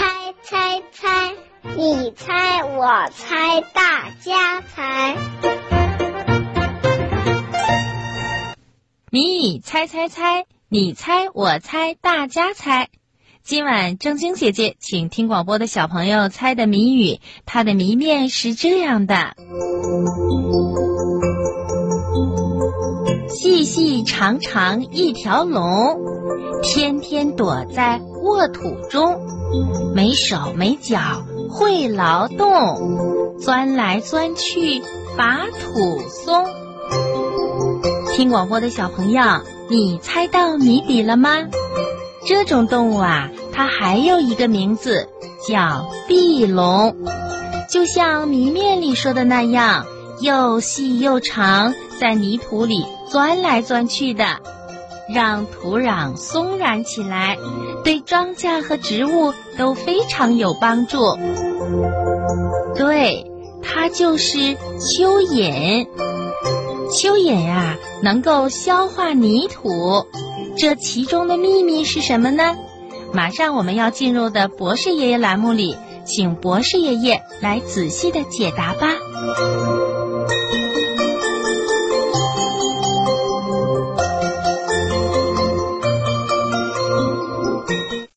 猜猜猜，你猜我猜大家猜。谜语猜猜猜，你猜我猜大家猜。今晚正晶姐姐请听广播的小朋友猜的谜语，它的谜面是这样的：细细长长一条龙。天天躲在沃土中，没手没脚会劳动，钻来钻去把土松。听广播的小朋友，你猜到谜底了吗？这种动物啊，它还有一个名字叫壁龙，就像谜面里说的那样，又细又长，在泥土里钻来钻去的，让土壤松软起来，对庄稼和植物都非常有帮助。对，它就是蚯蚓。蚯蚓呀，能够消化泥土，这其中的秘密是什么呢？马上我们要进入的博士爷爷栏目里，请博士爷爷来仔细的解答吧。